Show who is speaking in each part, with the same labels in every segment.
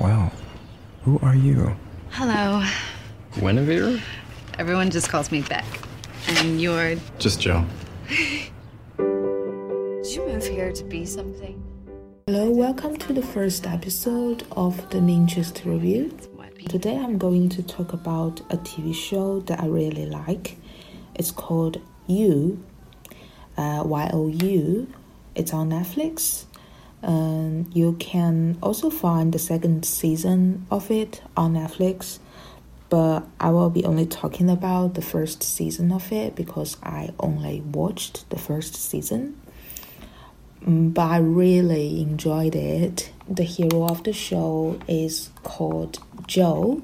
Speaker 1: Well, who are you?
Speaker 2: Hello.
Speaker 1: Guinevere?
Speaker 2: Everyone just calls me Beck. And you're.
Speaker 1: Just Joe.
Speaker 2: Did you move here to be something?
Speaker 3: Hello, welcome to the first episode of the Ninjas Review. Today I'm going to talk about a TV show that I really like. It's called You, uh, Y O U. It's on Netflix. Um, you can also find the second season of it on Netflix, but I will be only talking about the first season of it because I only watched the first season. Mm, but I really enjoyed it. The hero of the show is called Joe,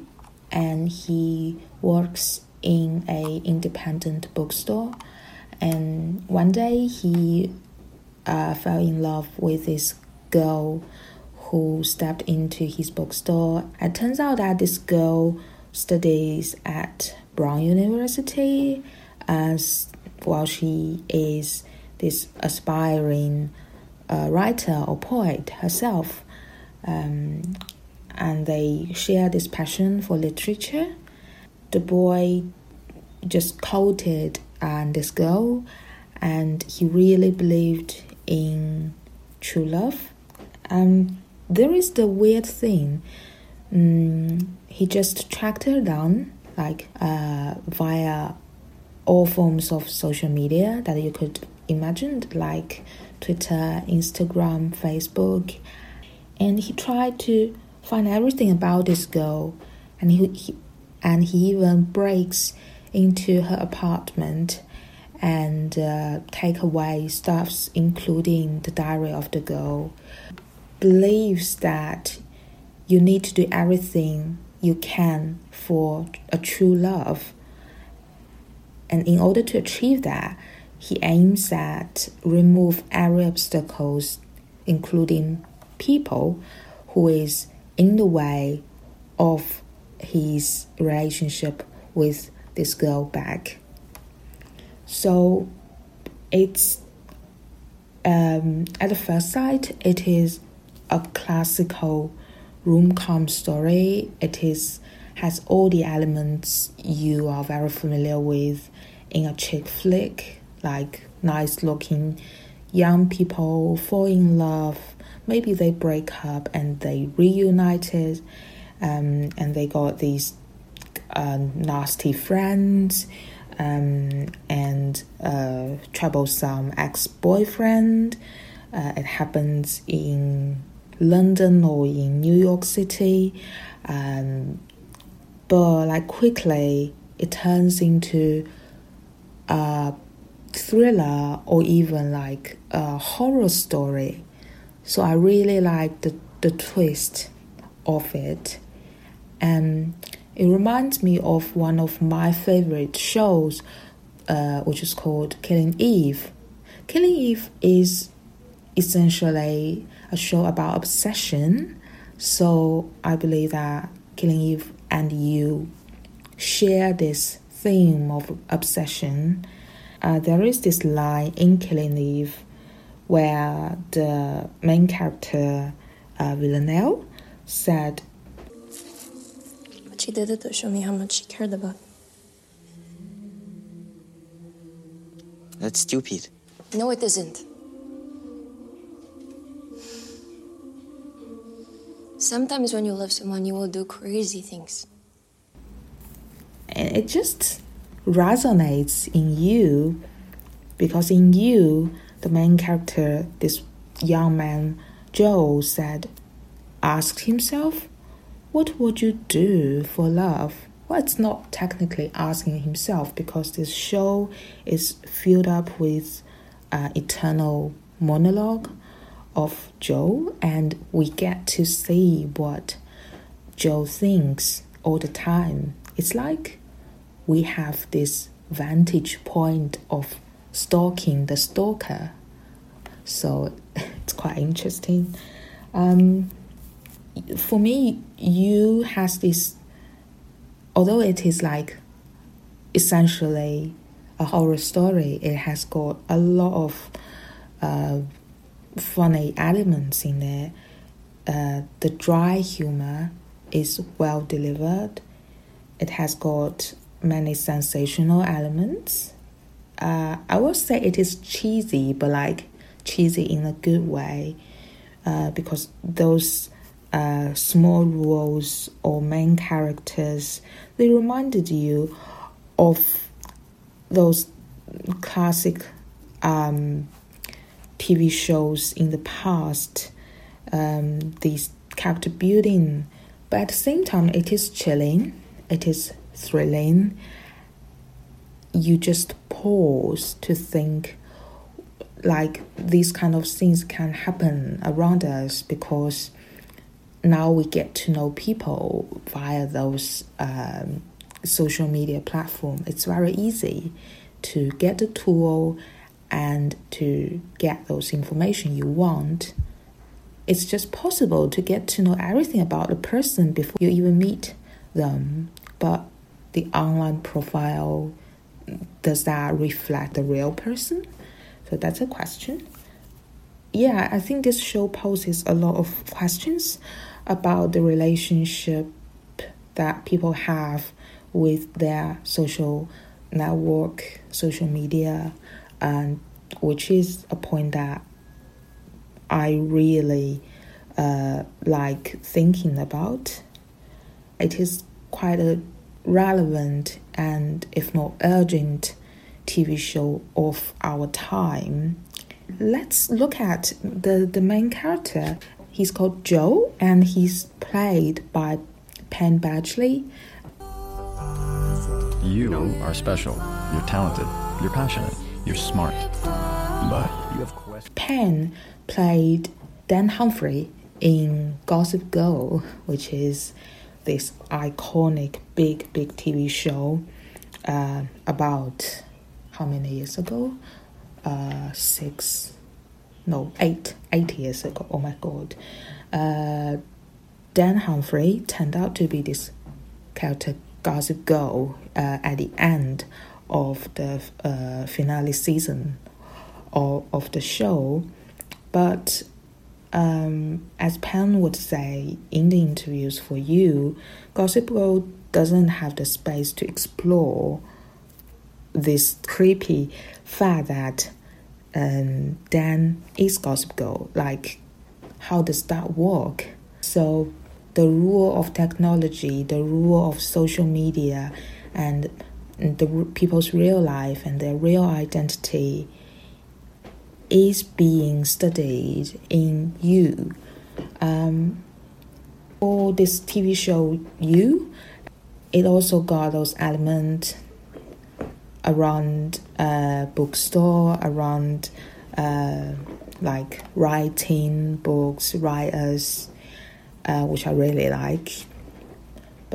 Speaker 3: and he works in a independent bookstore. And one day he uh, fell in love with this girl who stepped into his bookstore. It turns out that this girl studies at Brown University as while she is this aspiring uh, writer or poet herself. Um, and they share this passion for literature. The boy just quoted and this girl, and he really believed in true love um, there is the weird thing. Mm, he just tracked her down, like uh, via all forms of social media that you could imagine, like Twitter, Instagram, Facebook, and he tried to find everything about this girl, and he, he and he even breaks into her apartment and uh, take away stuffs, including the diary of the girl believes that you need to do everything you can for a true love. And in order to achieve that, he aims at remove every obstacles, including people who is in the way of his relationship with this girl Beck. So it's um, at the first sight, it is a classical rom-com story. It is has all the elements you are very familiar with in a chick flick, like nice looking young people fall in love. Maybe they break up and they reunited, um, and they got these uh, nasty friends um, and troublesome ex boyfriend. Uh, it happens in London or in New York City. Um, but like quickly, it turns into a thriller or even like a horror story. So I really like the, the twist of it. And it reminds me of one of my favorite shows, uh, which is called Killing Eve. Killing Eve is essentially a show about obsession. So I believe that Killing Eve and you share this theme of obsession. Uh, there is this line in Killing Eve where the main character uh, Villanelle said,
Speaker 4: What she did it to show me how much she cared about.
Speaker 5: That's stupid.
Speaker 4: No, it isn't. Sometimes when you love someone, you will do crazy things.
Speaker 3: And it just resonates in you because in you, the main character, this young man, Joe, said, asked himself, What would you do for love? Well, it's not technically asking himself because this show is filled up with uh, eternal monologue of Joe, and we get to see what Joe thinks all the time. It's like we have this vantage point of stalking the stalker. So it's quite interesting. Um, for me, you has this, although it is like essentially a horror story, it has got a lot of uh, funny elements in there. uh, the dry humor is well delivered. It has got many sensational elements. Uh, I will say it is cheesy, but like cheesy in a good way, uh, because those uh, small roles or main characters they reminded you of those classic um, TV shows in the past. Um, these character building, but at the same time, it is chilling. It is thrilling. You just pause to think like these kind of things can happen around us because now we get to know people via those um, social media platform. It's very easy to get the tool and to get those information you want. It's just possible to get to know everything about the person before you even meet them. But the online profile, does that reflect the real person? So that's a question. Yeah, I think this show poses a lot of questions about the relationship that people have with their social network, social media, and which is a point that I really uh, like thinking about. It is quite a relevant and, if not urgent, TV show of our time. Let's look at the, the main character. He's called Joe and he's played by Penn Badgley.
Speaker 1: You are special. You're talented. You're passionate. You're smart. But you have questions.
Speaker 3: Penn played Dan Humphrey in Gossip Girl, which is this iconic big, big TV show uh, about how many years ago? Uh, six, no, eight, eight years ago. Oh my god. Uh, Dan Humphrey turned out to be this character Gossip Girl uh, at the end of the uh, finale season of, of the show. But um, as Penn would say in the interviews for you, Gossip Girl doesn't have the space to explore this creepy fact that um, Dan is Gossip Girl. Like, how does that work? So, the rule of technology, the rule of social media, and the people's real life and their real identity is being studied in you. Um, for this TV show, You, it also got those elements around a bookstore, around uh, like writing books, writers, uh, which I really like.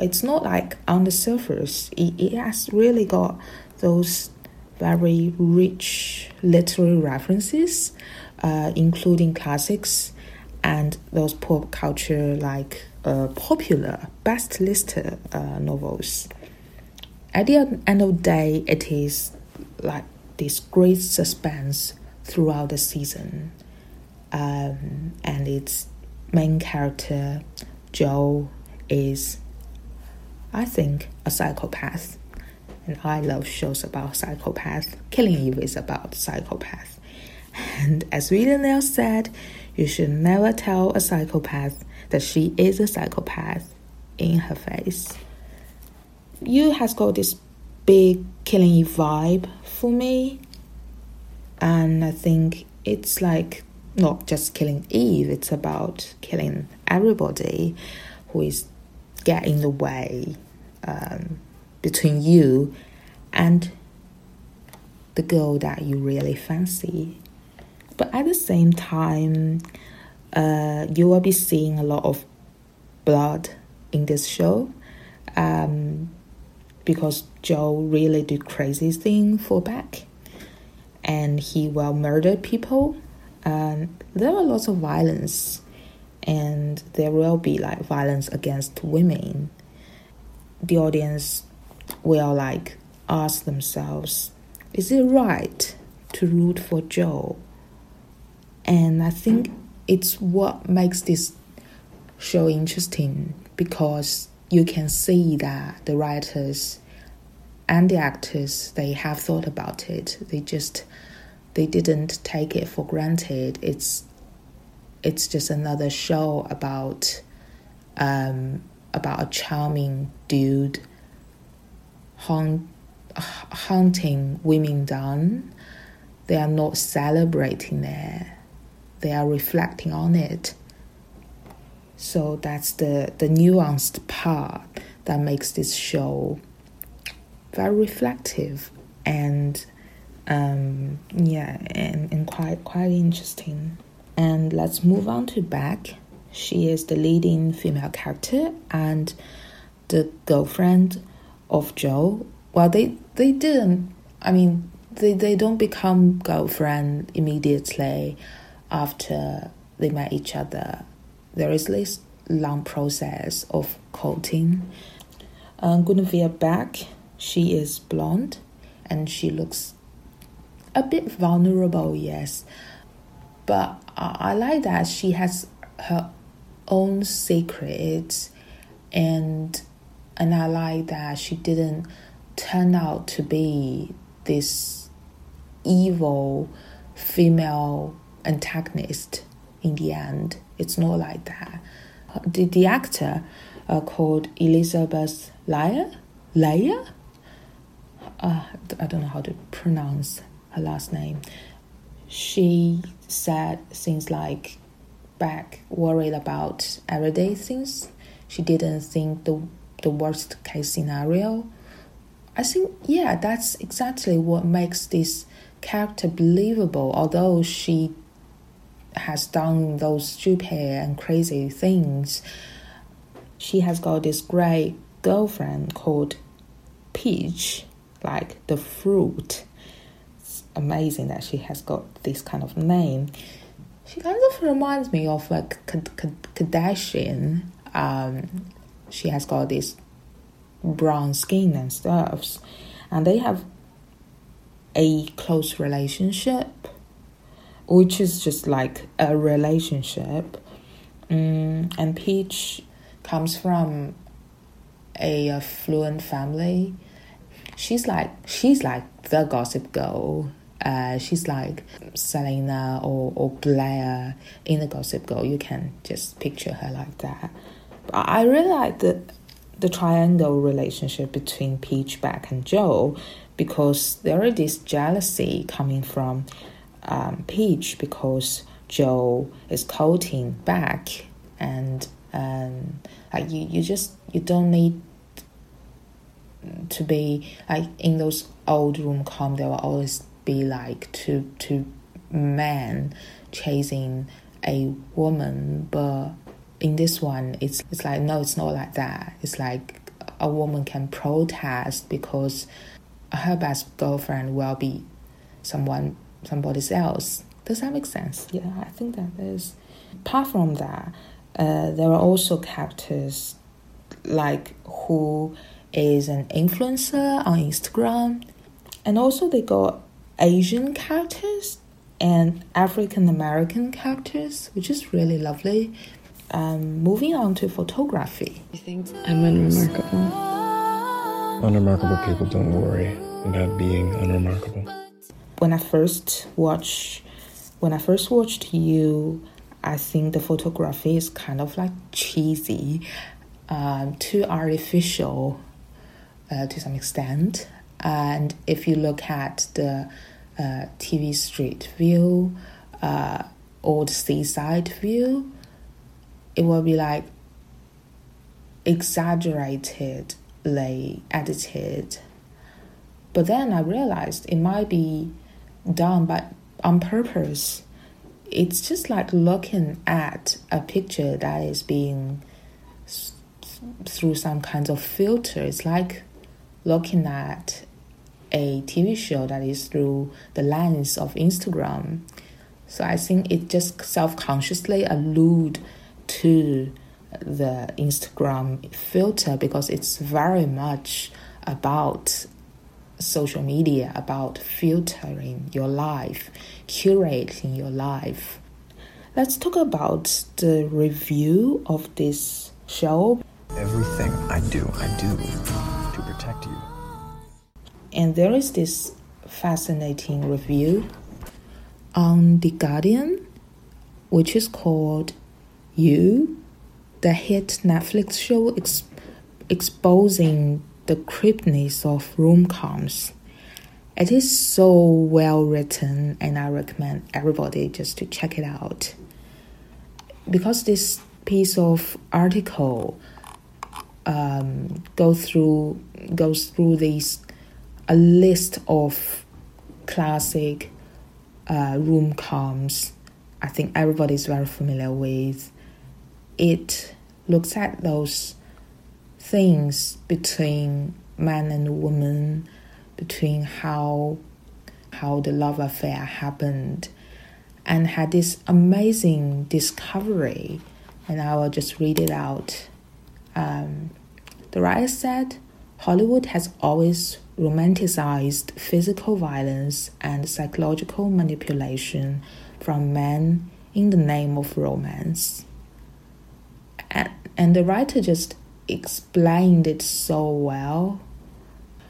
Speaker 3: But it's not like on the surface. It, it has really got those very rich literary references, uh, including classics and those pop culture like uh, popular best listed uh, novels. At the end of the day, it is like this great suspense throughout the season, um, and its main character Joe is, I think, a psychopath and I love shows about psychopaths. Killing Eve is about psychopaths. And as Rita Nail said, you should never tell a psychopath that she is a psychopath in her face. You has got this big Killing Eve vibe for me, and I think it's like not just killing Eve, it's about killing everybody who is getting in the way. Um, between you and the girl that you really fancy. But at the same time, uh, you will be seeing a lot of blood in this show um, because Joe really did crazy thing for Beck and he will murder people. And there are lots of violence and there will be like violence against women. The audience will like ask themselves, is it right to root for Joe? And I think it's what makes this show interesting because you can see that the writers and the actors they have thought about it. They just they didn't take it for granted. It's it's just another show about um, about a charming dude hunt, hunting women down. They are not celebrating it. They are reflecting on it. So that's the, the nuanced part that makes this show very reflective and um, yeah, and, and quite quite interesting. And let's move on to Beck. She is the leading female character and the girlfriend of Joe. Well, they they didn't. I mean, they they don't become girlfriend immediately after they met each other. There is this long process of courting. Uh, Guinevere Beck, she is blonde, and she looks a bit vulnerable. Yes, but I, I like that she has her own secrets and and I like that she didn't turn out to be this evil female antagonist in the end. It's not like that. The, the actor uh, called Elizabeth Lya, Lya? Uh, I don't know how to pronounce her last name. She said things like Beck worried about everyday things. She didn't think the the worst case scenario. I think yeah, that's exactly what makes this character believable. Although she has done those stupid and crazy things, she has got this great girlfriend called Peach, like the fruit. Amazing that she has got this kind of name. She kind of reminds me of like Kardashian. Um, she has got this brown skin and stuff, and they have a close relationship, which is just like a relationship. Mm, and Peach comes from a affluent family. She's like she's like the gossip girl uh, she's like Selena or, or Blair in the Gossip Girl. You can just picture her like that. But I really like the the triangle relationship between Peach, Beck, and Joe because there is this jealousy coming from um, Peach because Joe is courting Beck and um, like you, you just you don't need to be like in those old rom com there were always be like to to men chasing a woman but in this one it's it's like no it's not like that. It's like a woman can protest because her best girlfriend will be someone somebody else. Does that make sense? Yeah i think that is. Apart from that uh, there are also characters like who is an influencer on instagram. And also they got Asian characters and African American characters, which is really lovely. Um, moving on to photography.
Speaker 2: You think I'm unremarkable?
Speaker 6: Unremarkable people don't worry about being unremarkable.
Speaker 3: When I first watched, when I first watched you, I think the photography is kind of like cheesy, um, too artificial uh, to some extent. And if you look at the uh, TV street view uh, the seaside view, it will be like exaggeratedly edited. But then I realized it might be done by on purpose. It's just like looking at a picture that is being through some kinds of filter. It's like looking at a TV show that is through the lens of Instagram. So I think it just self consciously allude to the Instagram filter because it's very much about social media, about filtering your life, curating your life. let's talk about the review of this show.
Speaker 1: Everything I do, I do.
Speaker 3: And there is this fascinating review on The Guardian, which is called You, the hit Netflix show ex- exposing the creepiness of rom coms. It is so well written, and I recommend everybody just to check it out. Because this piece of article um, go through goes through these a list of classic uh, rom coms. I think everybody's very familiar with. It looks at those things between man and woman, between how how the love affair happened, and had this amazing discovery. And I will just read it out. Um, the writer said, Hollywood has always romanticized physical violence and psychological manipulation from men in the name of romance. And, and the writer just explained it so well.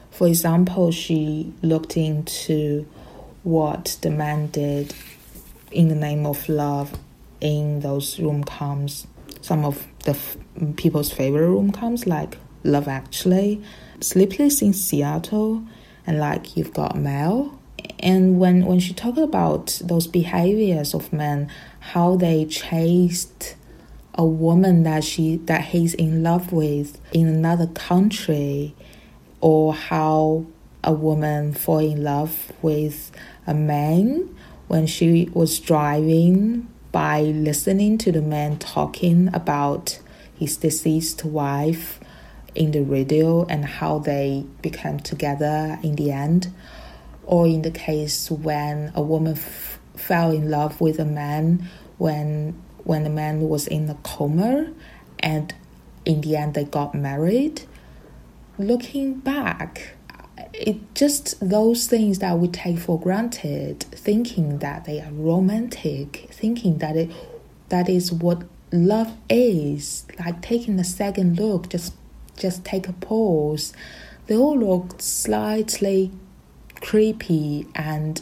Speaker 3: For example, she looked into what the man did in the name of love in those rom coms. Some of the f- people's favorite rom coms, like Love Actually, Sleepless in Seattle, and like You've Got Mail. And when, when she talked about those behaviors of men, how they chased a woman that she that he's in love with in another country or how a woman fall in love with a man when she was driving by listening to the man talking about his deceased wife in the radio and how they became together in the end or in the case when a woman f- fell in love with a man when when the man was in a coma and in the end they got married. Looking back it just those things that we take for granted thinking that they are romantic thinking that it that is what love is like taking a second look just just take a pause they all look slightly creepy and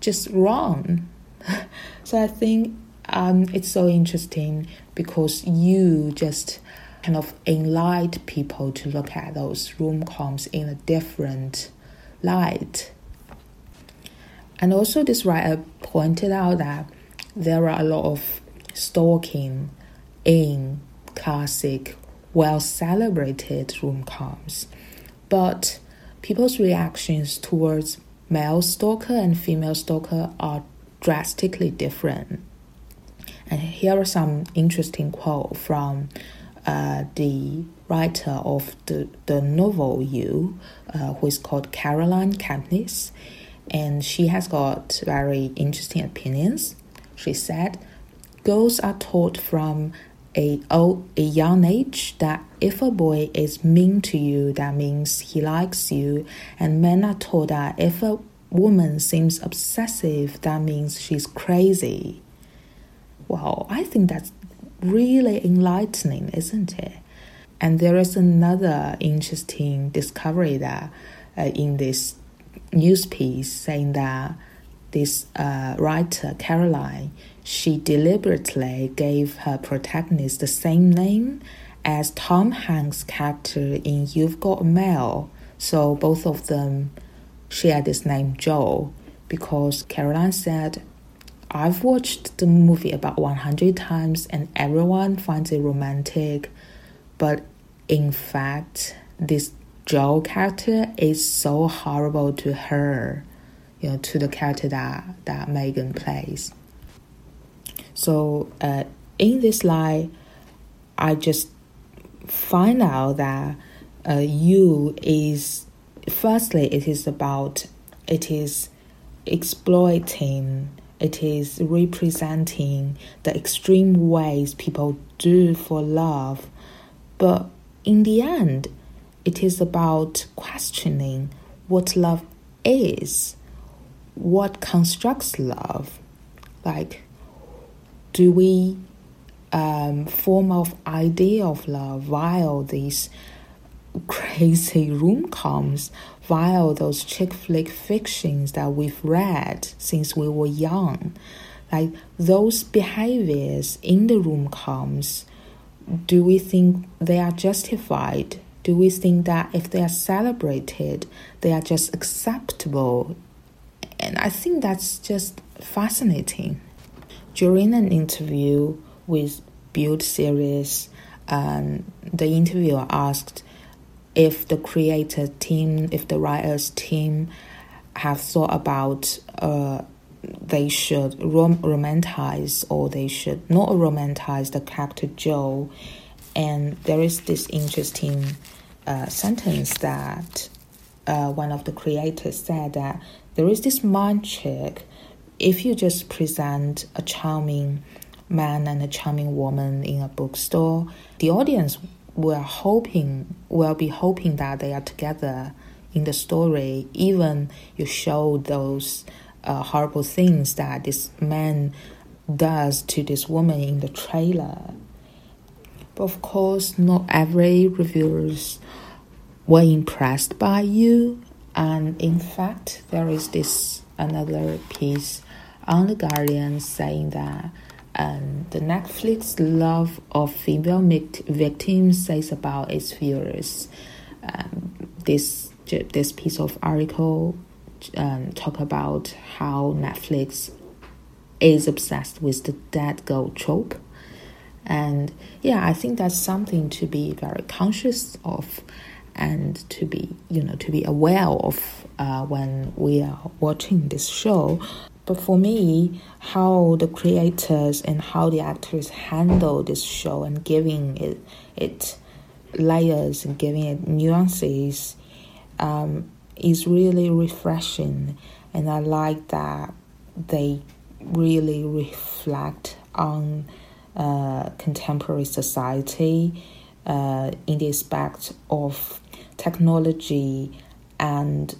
Speaker 3: just wrong so i think um, it's so interesting because you just kind of enlighten people to look at those rom coms in a different light. And also, this writer pointed out that there are a lot of stalking in classic, well celebrated rom coms, but people's reactions towards male stalker and female stalker are drastically different. And here are some interesting quote from uh, the writer of the, the novel You, uh, who is called Caroline Kepnes. And she has got very interesting opinions. She said, Girls are taught from a, old, a young age that if a boy is mean to you, that means he likes you. And men are taught that if a woman seems obsessive, that means she's crazy. Wow, I think that's really enlightening, isn't it? And there is another interesting discovery that uh, in this news piece saying that this uh, writer Caroline she deliberately gave her protagonist the same name as Tom Hanks' character in You've Got Mail, so both of them share this name Joe because Caroline said I've watched the movie about 100 times and everyone finds it romantic, but in fact, this Joe character is so horrible to her, you know, to the character that, that Megan plays. So, uh, in this lie, I just find out that uh, you is firstly, it is about, it is exploiting it is representing the extreme ways people do for love. But in the end, it is about questioning what love is, what constructs love. Like, do we um, form of idea of love while these crazy rom coms, while those chick flick fictions that we've read since we were young? Like those behaviors in the rom coms, do we think they are justified? Do we think that if they are celebrated, they are just acceptable? And I think that's just fascinating. During an interview with Build Series, um, the interviewer asked if the creator team, if the writers team have thought about uh, they should rom- romanticize or they should not romanticize the character Joe. And there is this interesting uh, sentence that uh, one of the creators said that there is this mind trick if you just present a charming man and a charming woman in a bookstore, the audience will hoping will be hoping that they are together in the story. Even you show those uh, horrible things that this man does to this woman in the trailer. But of course, not every reviewers were impressed by you, and in fact, there is this another piece on the Guardian saying that um, the Netflix love of female victims says about its viewers. Um, this this piece of article um, talk about how Netflix is obsessed with the dead girl trope, and yeah, I think that's something to be very conscious of, and to be you know to be aware of uh, when we are watching this show. But for me, how the creators and how the actors handle this show and giving it it layers and giving it nuances um, is really refreshing, and I like that they really reflect on uh, contemporary society uh, in the aspect of technology and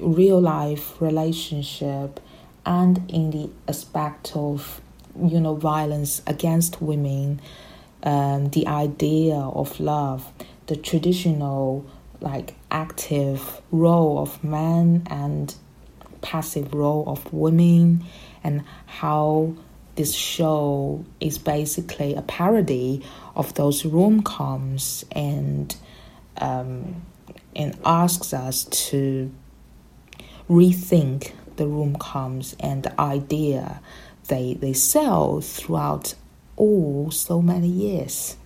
Speaker 3: real life relationship and in the aspect of you know violence against women um, the idea of love the traditional like active role of men and passive role of women and how this show is basically a parody of those rom-coms and um, and asks us to rethink the rom coms and the idea they they sell throughout all so many years.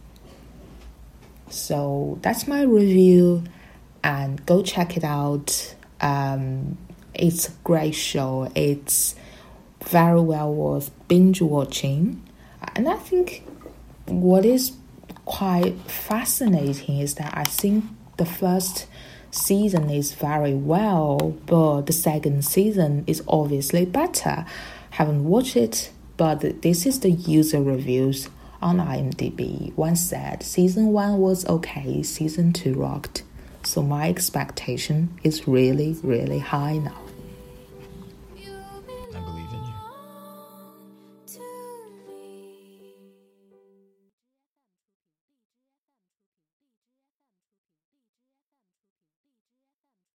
Speaker 3: So that's my review, and go check it out. Um, it's a great show. It's very well worth binge watching, and I think what is quite fascinating is that I think the first season is very well, but the second season is obviously better. Haven't watched it, but this is the user reviews on IMDb. One said season one was okay, season two rocked. So my expectation is really, really high now.